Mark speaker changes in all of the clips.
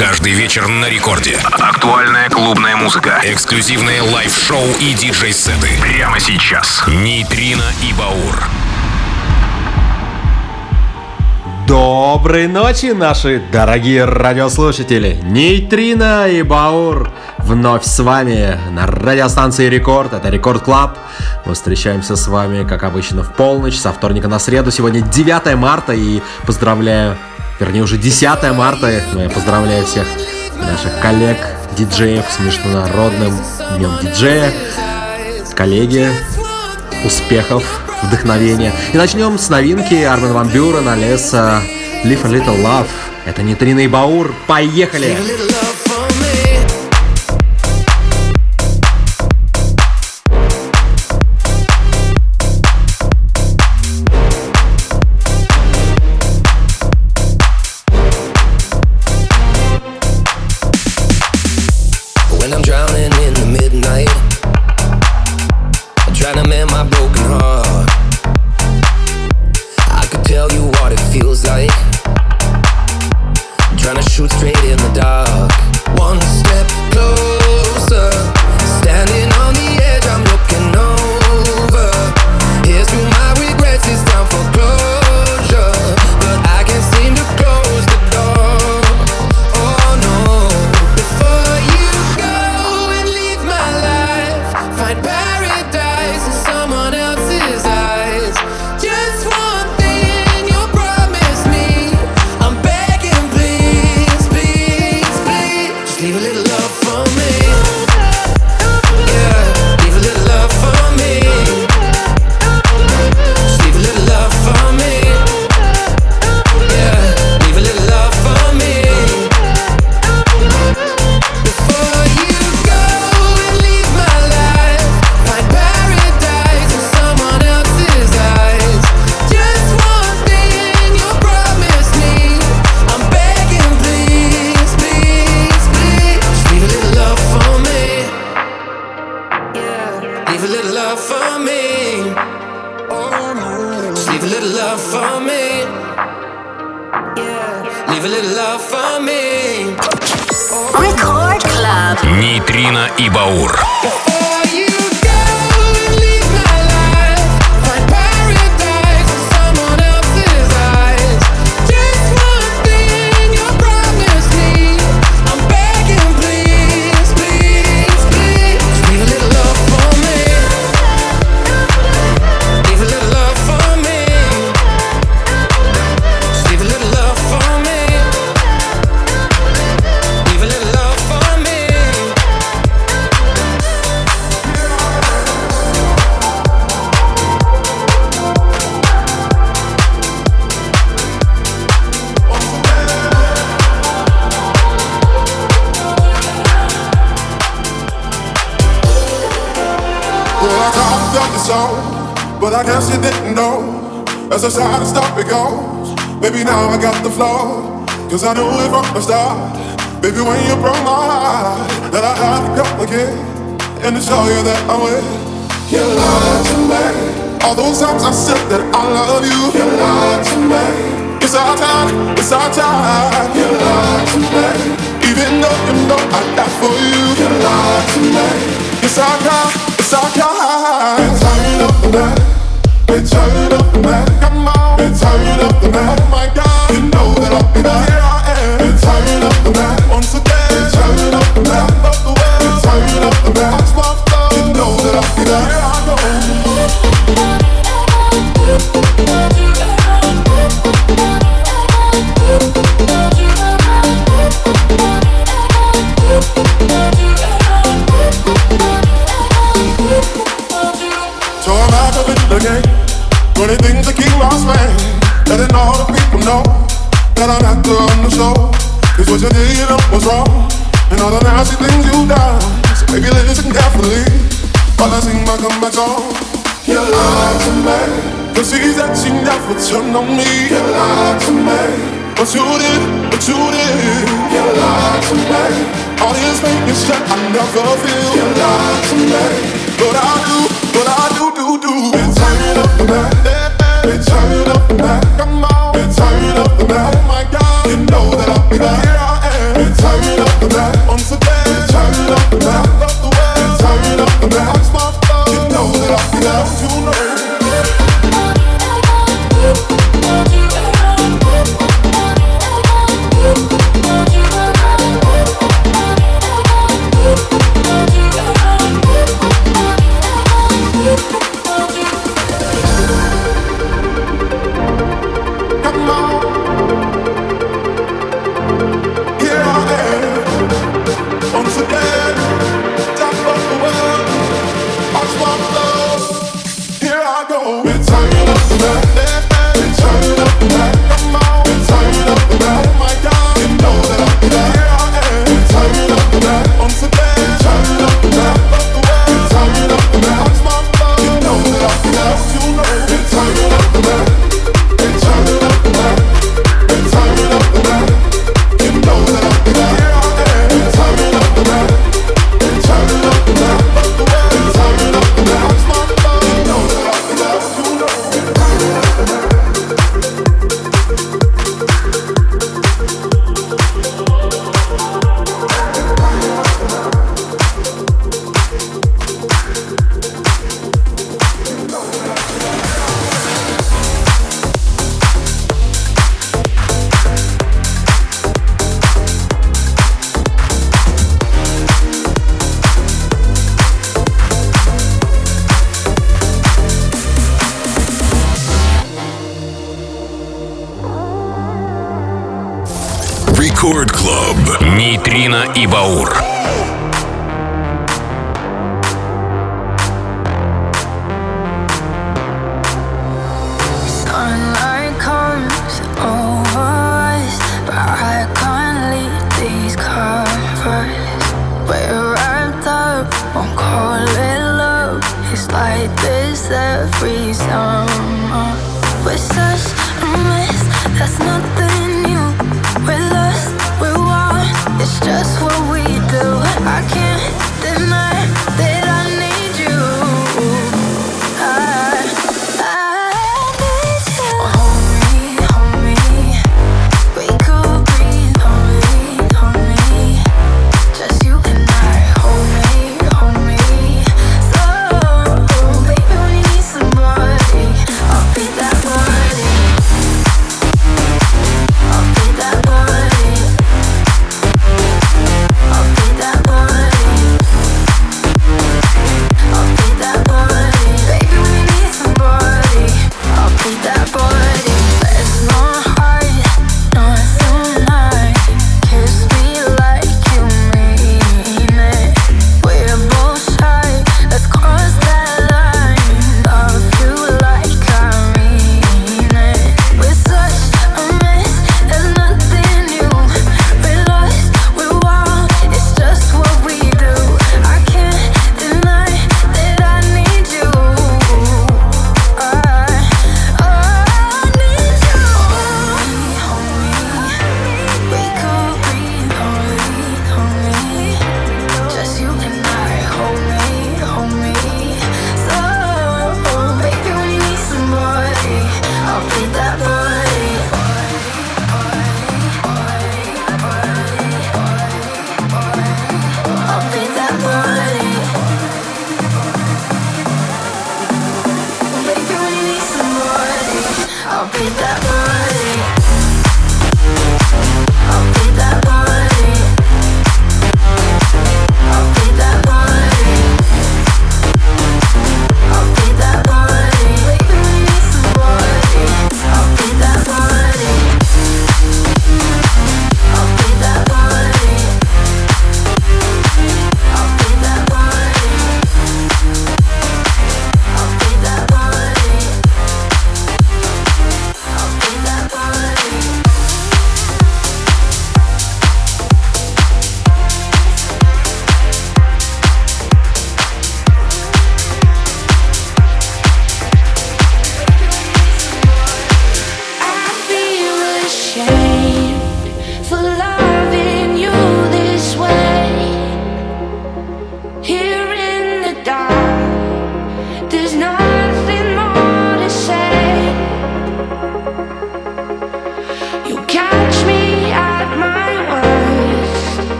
Speaker 1: Каждый вечер на рекорде. Актуальная клубная музыка. Эксклюзивные лайв-шоу и диджей-сеты. Прямо сейчас. Нейтрино и Баур.
Speaker 2: Доброй ночи, наши дорогие радиослушатели! Нейтрино и Баур вновь с вами на радиостанции Рекорд, это Рекорд Клаб. Мы встречаемся с вами, как обычно, в полночь, со вторника на среду. Сегодня 9 марта и поздравляю вернее уже 10 марта, но я поздравляю всех наших коллег, диджеев с международным днем диджея, коллеги, успехов, вдохновения. И начнем с новинки Армен Ван Бюрен, Олеса, Live a Little Love. Это нейтринный баур, поехали! Поехали!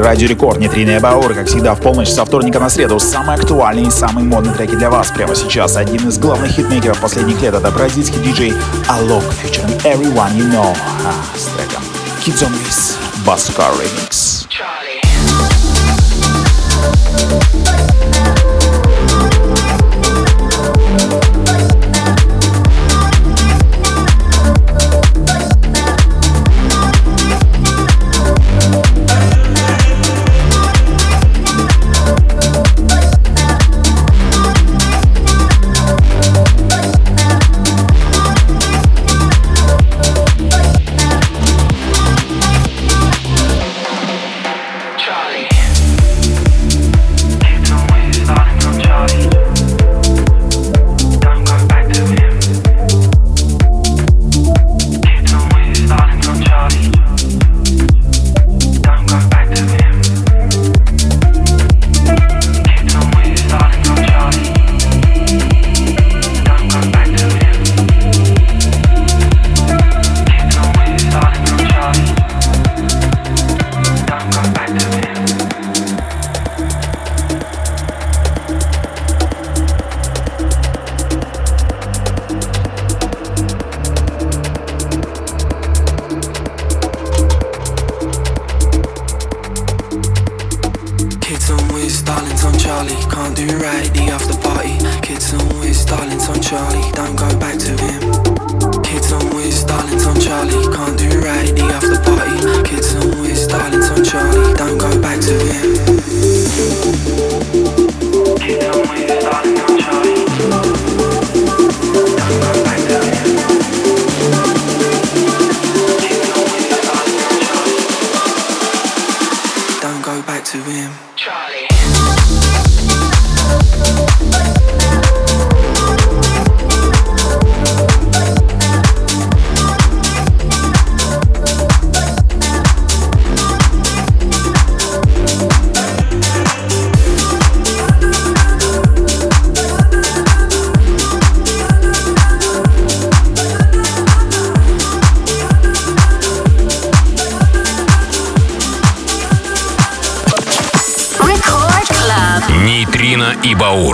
Speaker 3: эфире Радио Рекорд. Нейтриная Баур, а как всегда, в полночь со вторника на среду. Самые актуальные и самые модные треки для вас прямо сейчас. Один из главных хитмейкеров последних лет — это бразильский диджей Alok, featuring Everyone You Know. А, с треком Kids on This,
Speaker 4: Баскар Ремикс. can't do right, the after party. Kids on Wiz, darlings on Charlie.
Speaker 1: и Баур.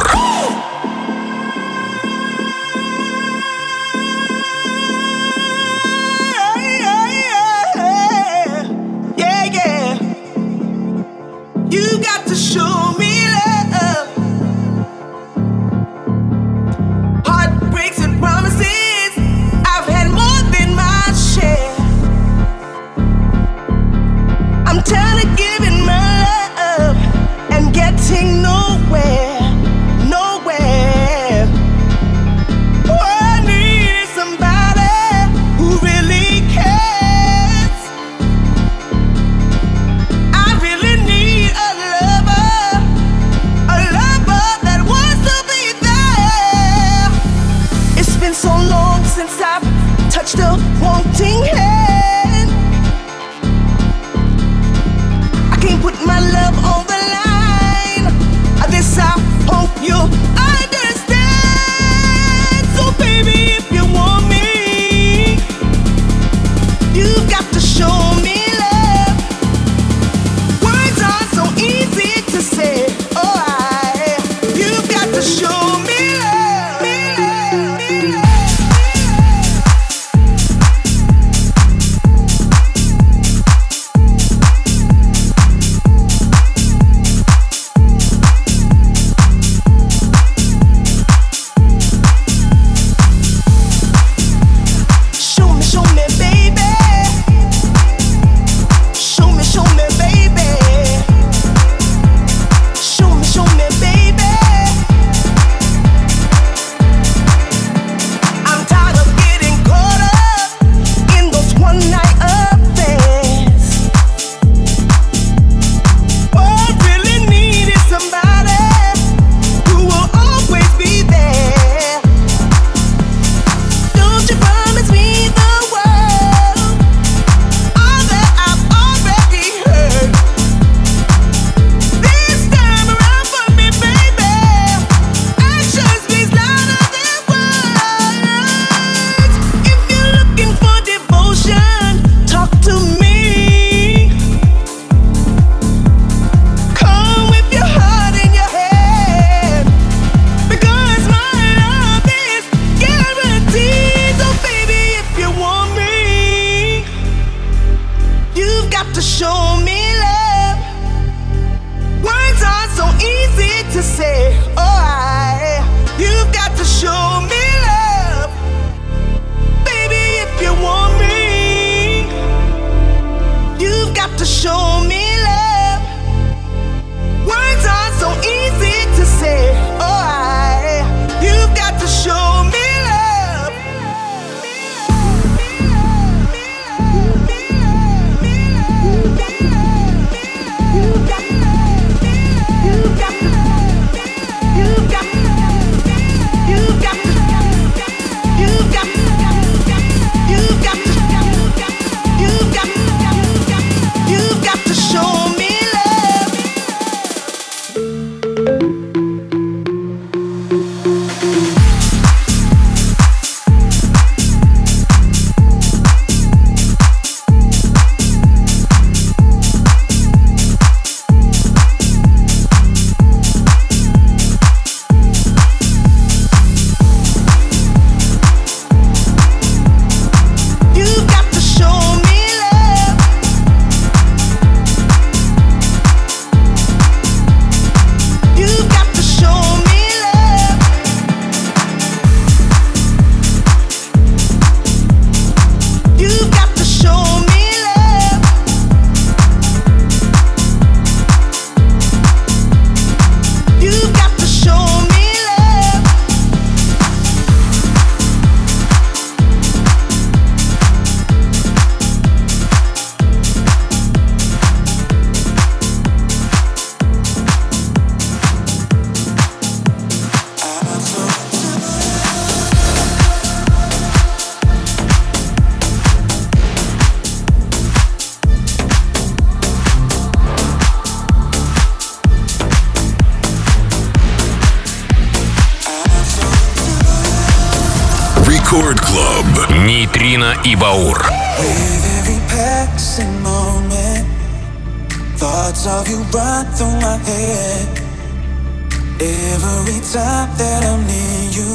Speaker 5: time
Speaker 4: that I'm near you,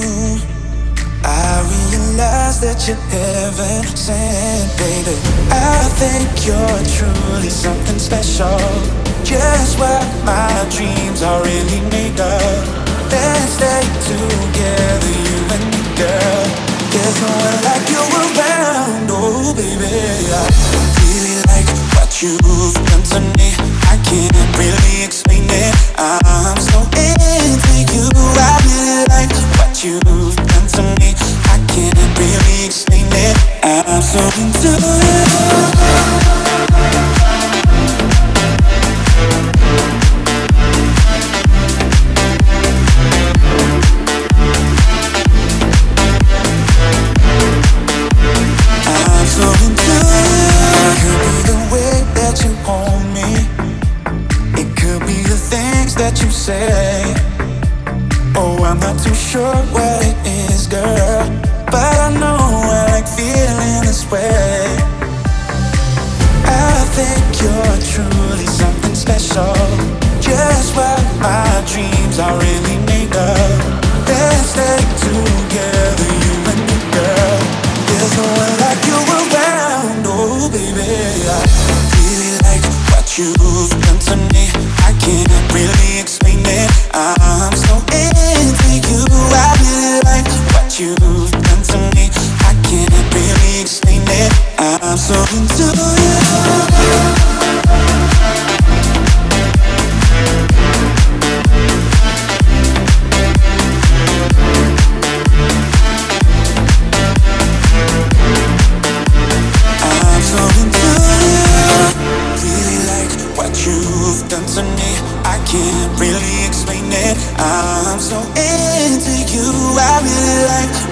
Speaker 4: I realize that you're heaven sent, baby. I think you're truly something special. Just what my dreams are really made of. Let's stay together, you and me, girl. There's no one like you around, oh baby. I really like what you've done to me can't really explain it. I'm so into you. I really like what you've done to me. I can't really explain it. I'm so into you.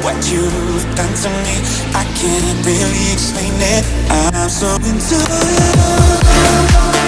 Speaker 4: What you've done to me, I can't really explain it. I'm so into you.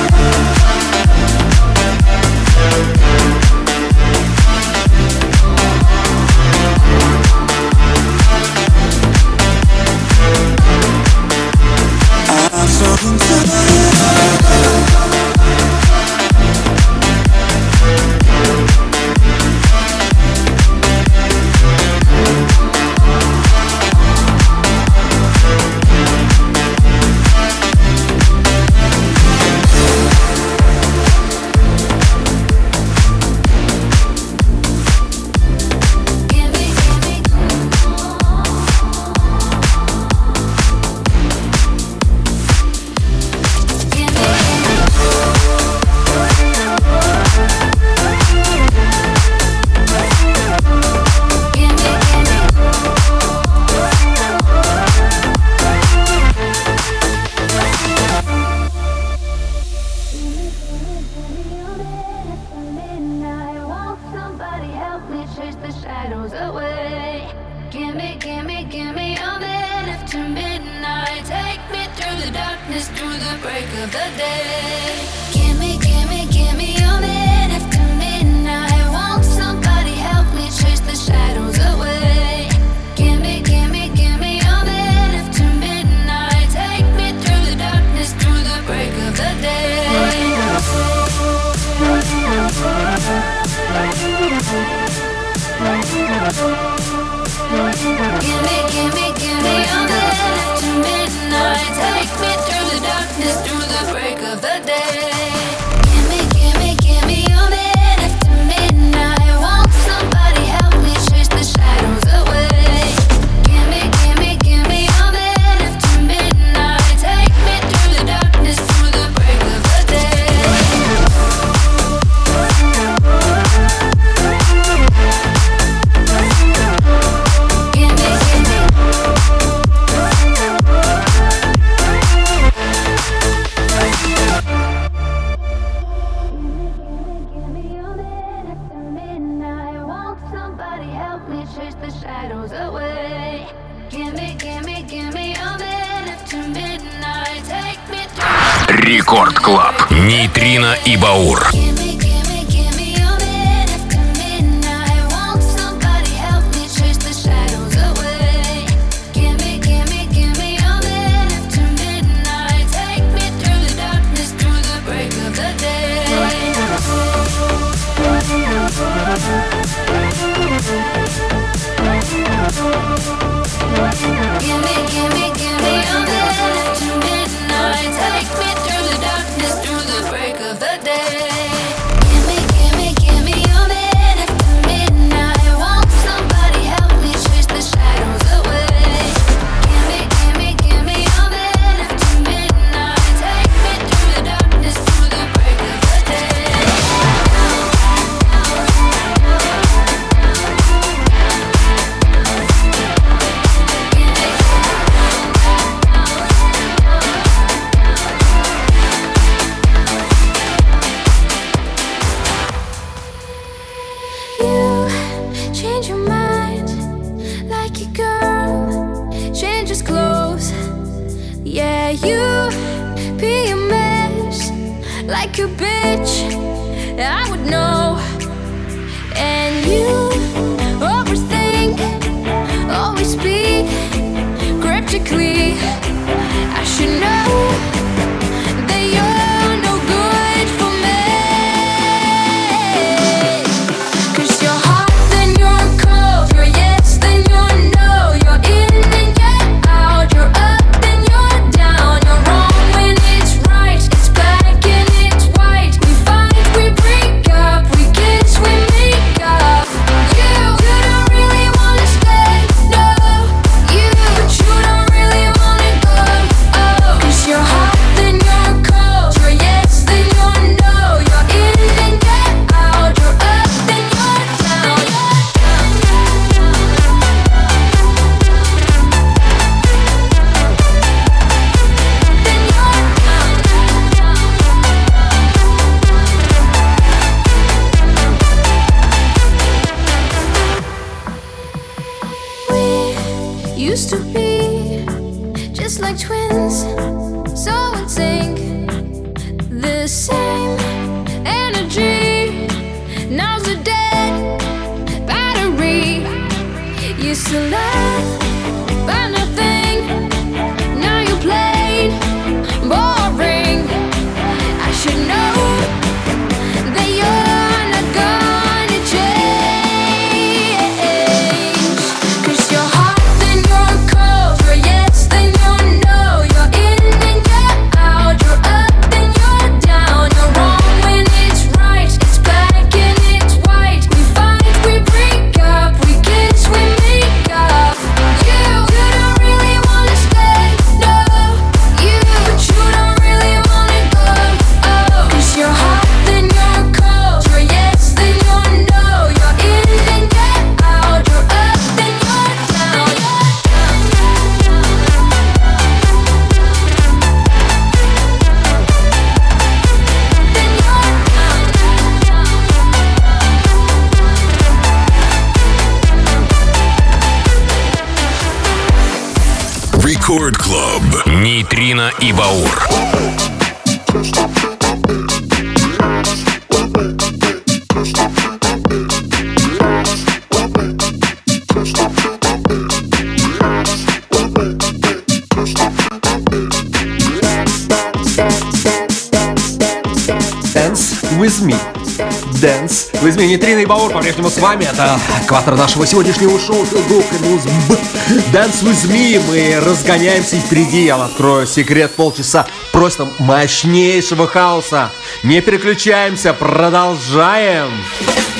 Speaker 1: и
Speaker 6: Dance with me. Dance. В измене Трина и Баур по-прежнему с вами. Это экватор нашего сегодняшнего шоу Dance в me. Мы разгоняемся и впереди я открою секрет полчаса просто мощнейшего хаоса. Не переключаемся, продолжаем.
Speaker 7: Продолжаем.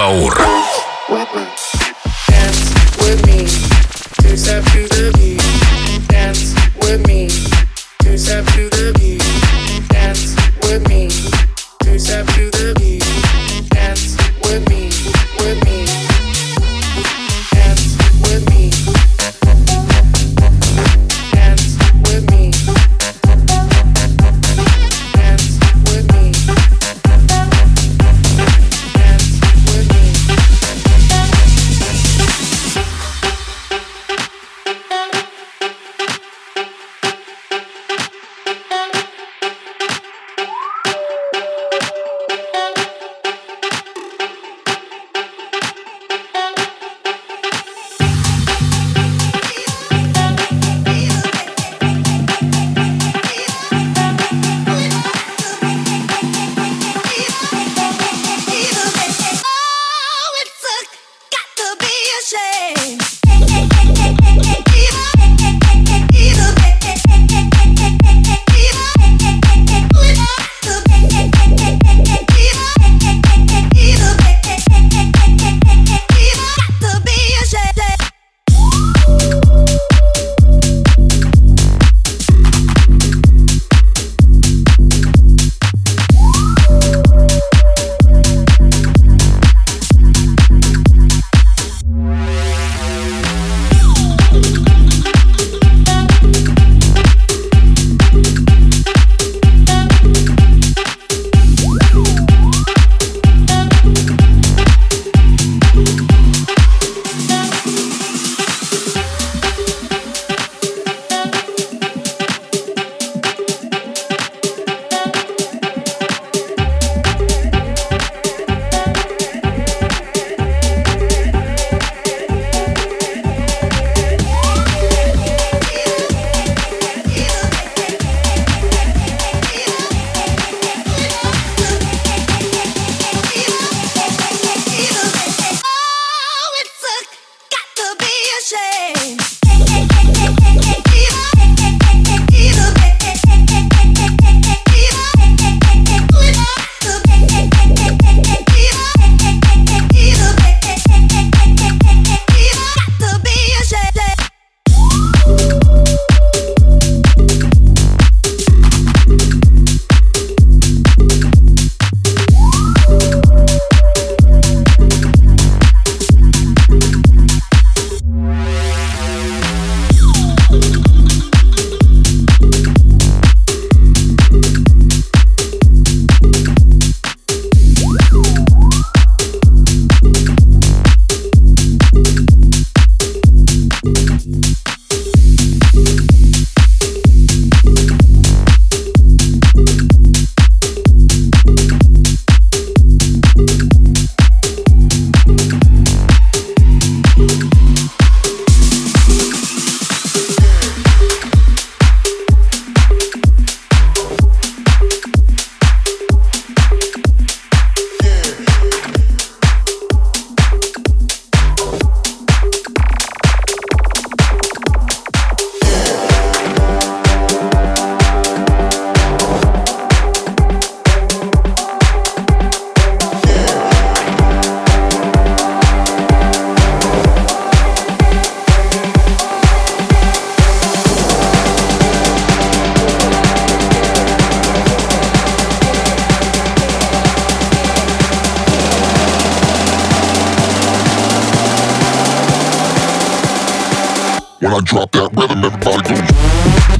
Speaker 7: Baú.
Speaker 8: When I drop that rhythm, everybody goes.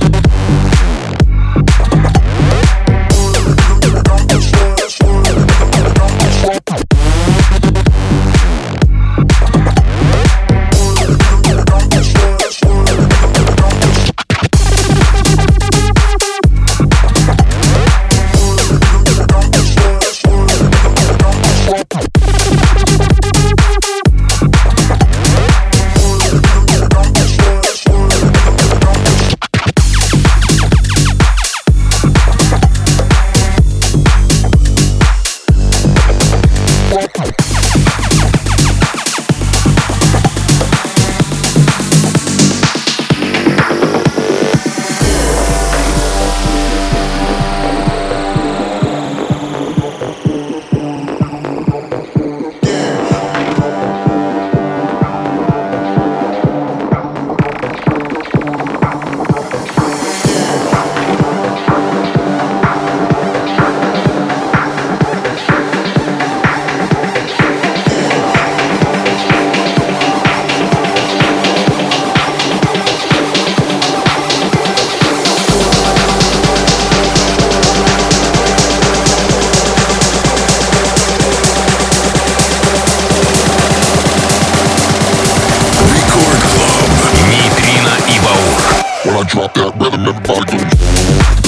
Speaker 8: That rhythm, everybody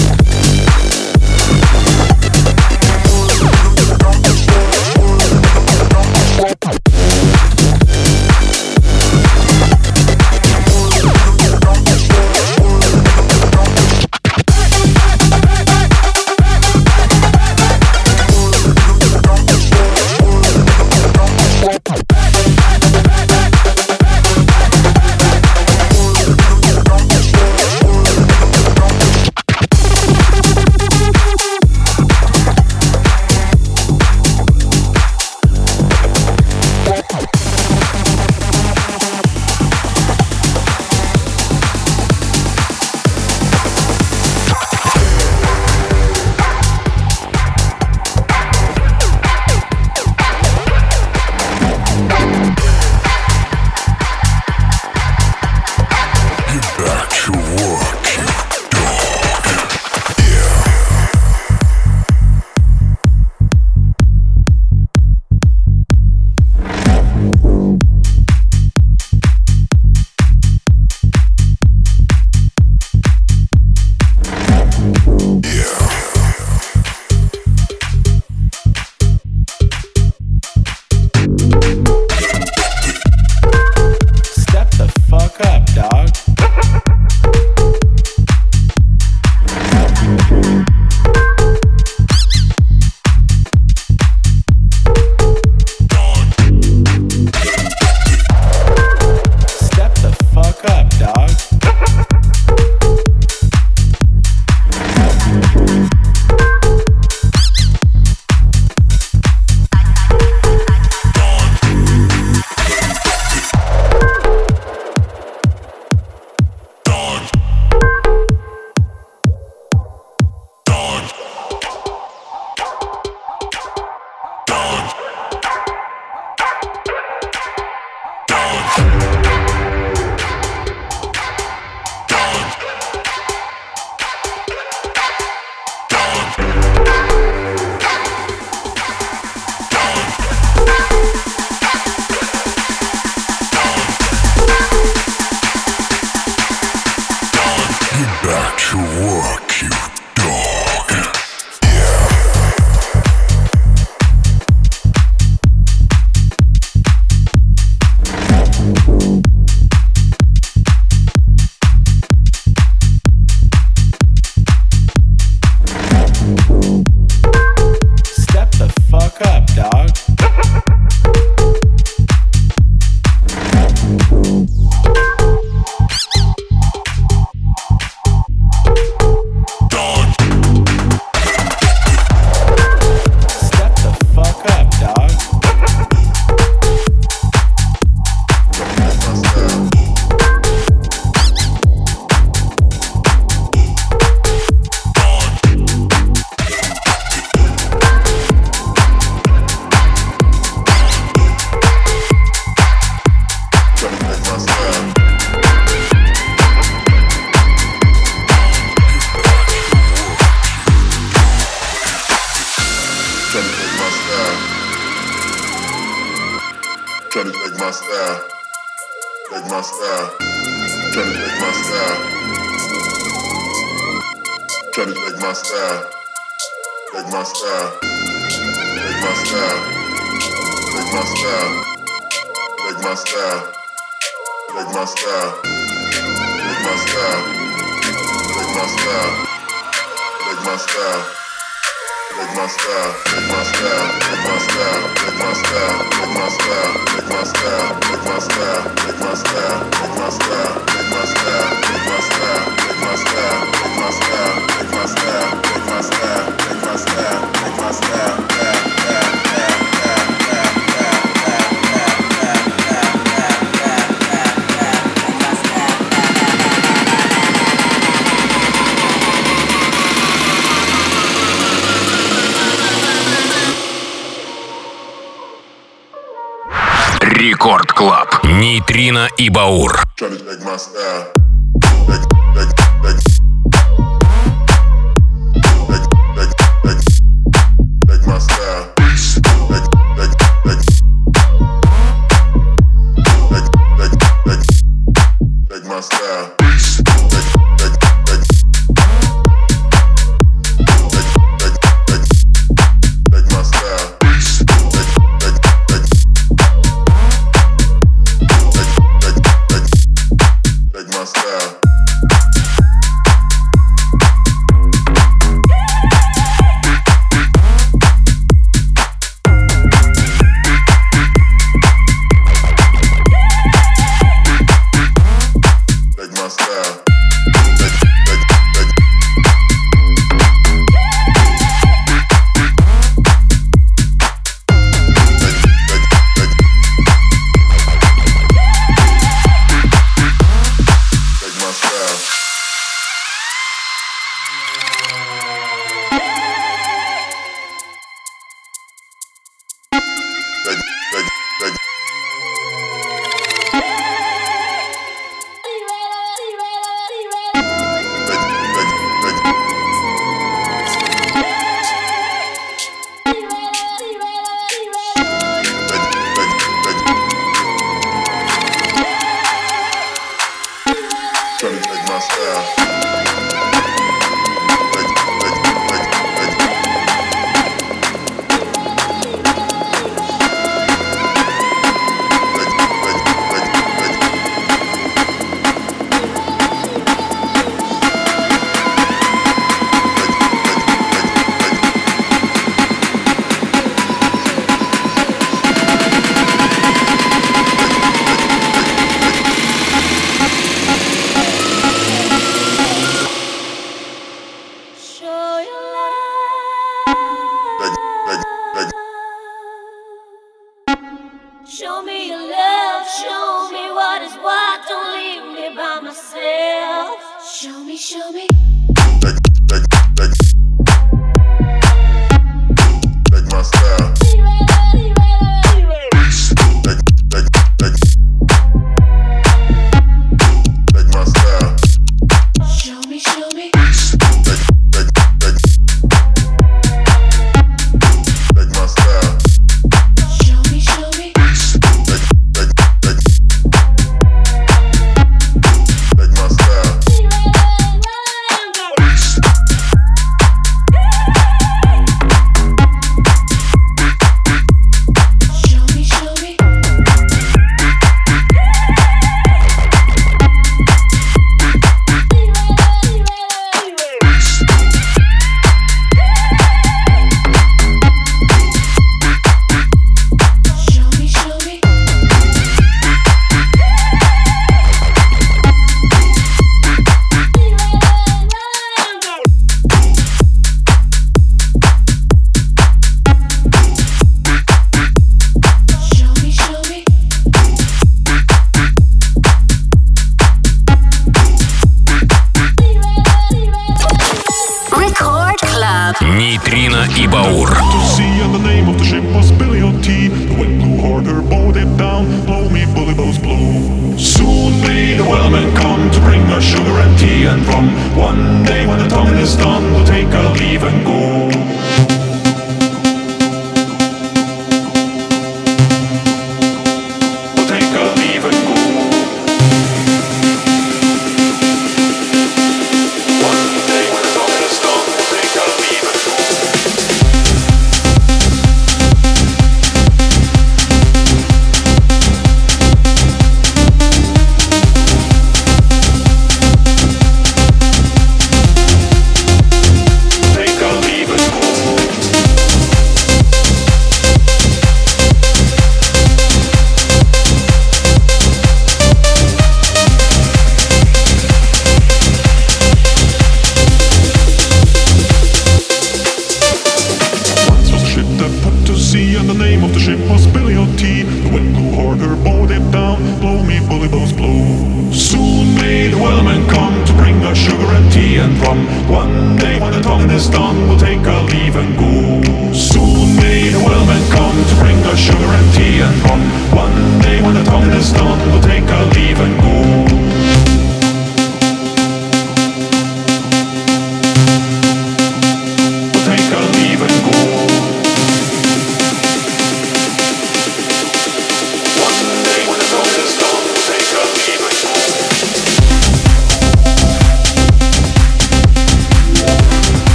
Speaker 9: style, like my style, like my style, like my style, like my style, like my style, like my style, like my style, like my style, like my style, like my style, like my style, like my style, like my style, like my style, like my style, like my style, like my style, like my style, like my style.
Speaker 10: Нейтрино и Баур.
Speaker 9: Try to take my style.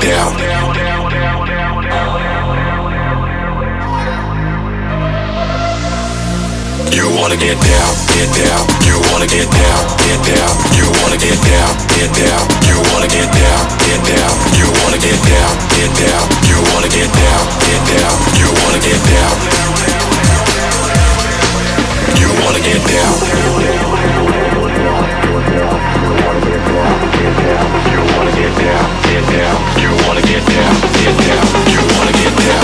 Speaker 11: Down. You wanna get down,
Speaker 9: get down. You wanna get down, get down. You wanna get down, get down. You wanna get down, get down. You wanna get down, get down. You wanna get down, get down. You wanna get down. You wanna get down. You wanna get down, get down. You wanna get down, get down, you wanna get down, get down, you wanna get down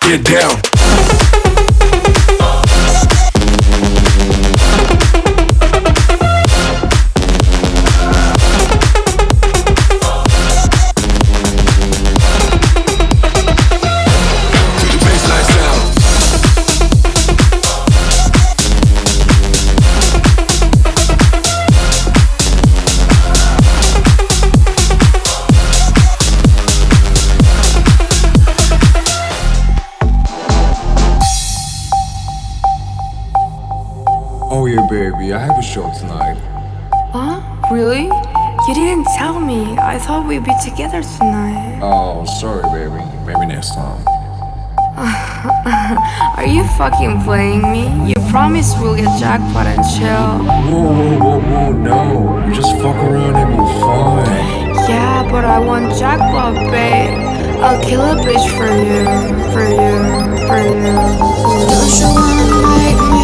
Speaker 9: get down,
Speaker 12: baby, I have a show tonight.
Speaker 13: Huh? Really? You didn't tell me. I thought we'd be together tonight.
Speaker 12: Oh, sorry, baby. Maybe next time.
Speaker 13: Are you fucking playing me? You promised we'll get jackpot and chill.
Speaker 12: Whoa, whoa, whoa, whoa, no. You just fuck around and we'll fine.
Speaker 13: Yeah, but I want jackpot, babe. I'll kill a bitch for you, for you, for you.
Speaker 14: Don't you wanna make me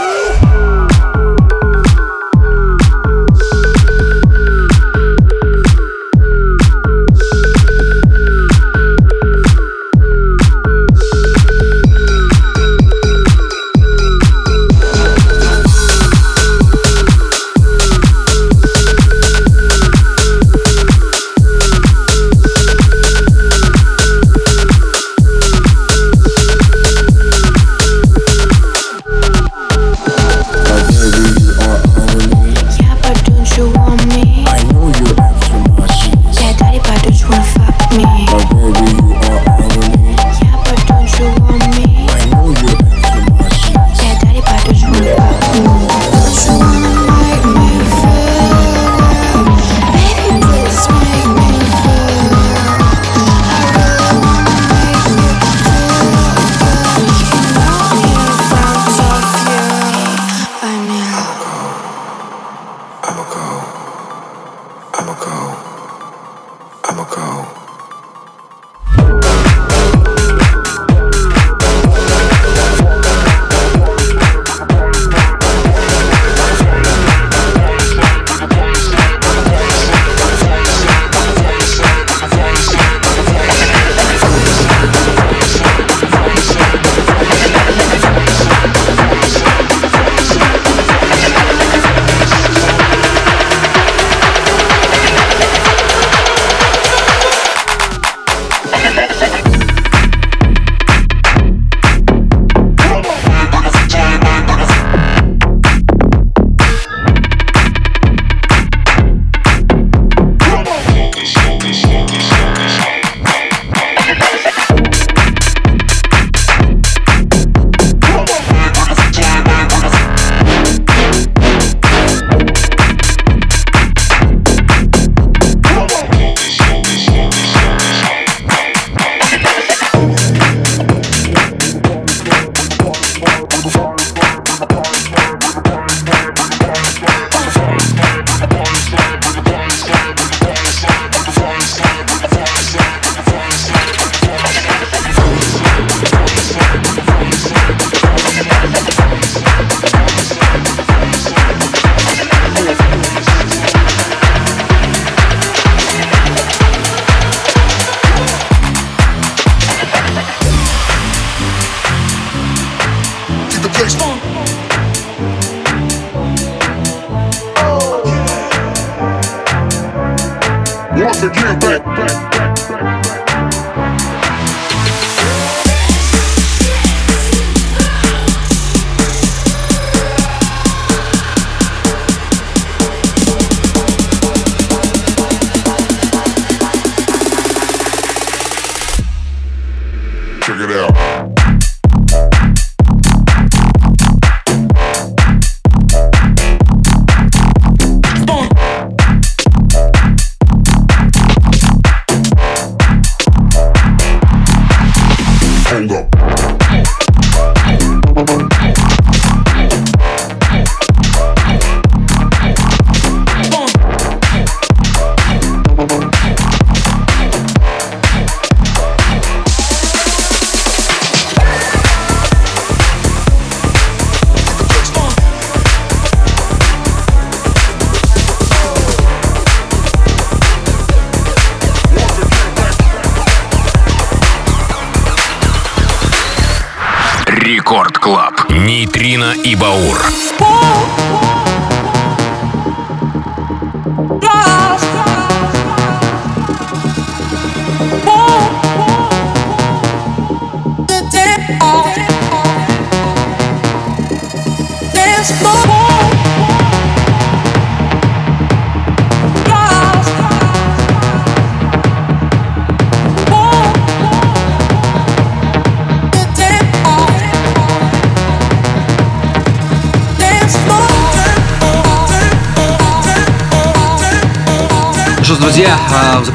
Speaker 1: Нейтрино и Баур.
Speaker 6: Ну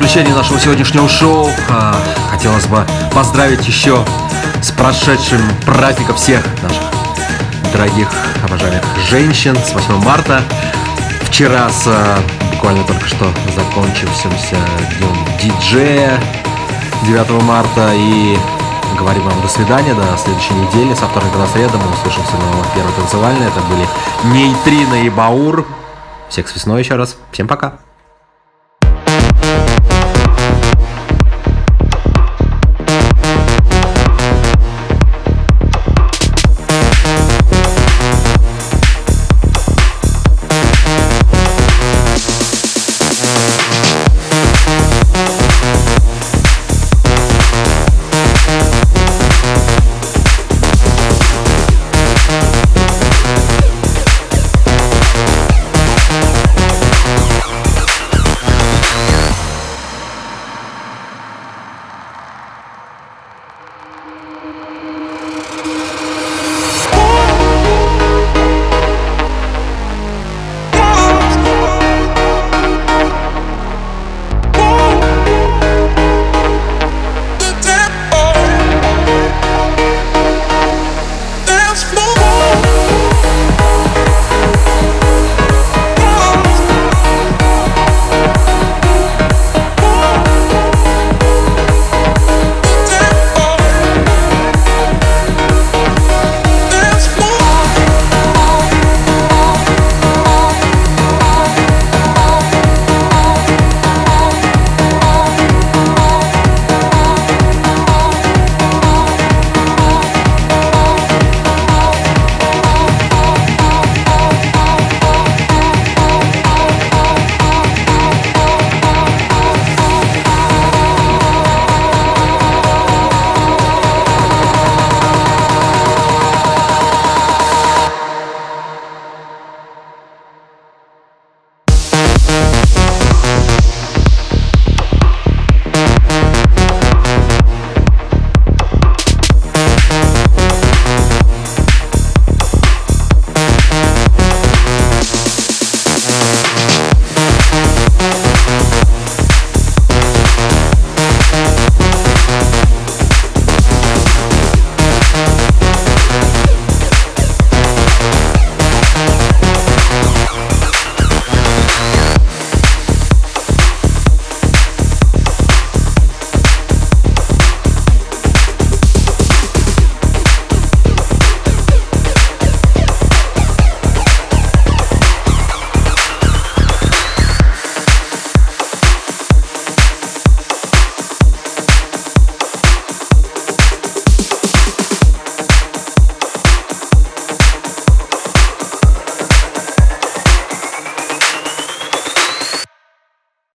Speaker 6: заключение нашего сегодняшнего шоу а, хотелось бы поздравить еще с прошедшим праздником всех наших дорогих, обожаемых женщин с 8 марта. Вчера с а, буквально только что закончившимся днем диджея 9 марта и говорим вам до свидания, до следующей недели. Со вторника на среду мы услышимся на первой танцевальной. Это были Нейтрина и Баур. Всех с весной еще раз. Всем пока.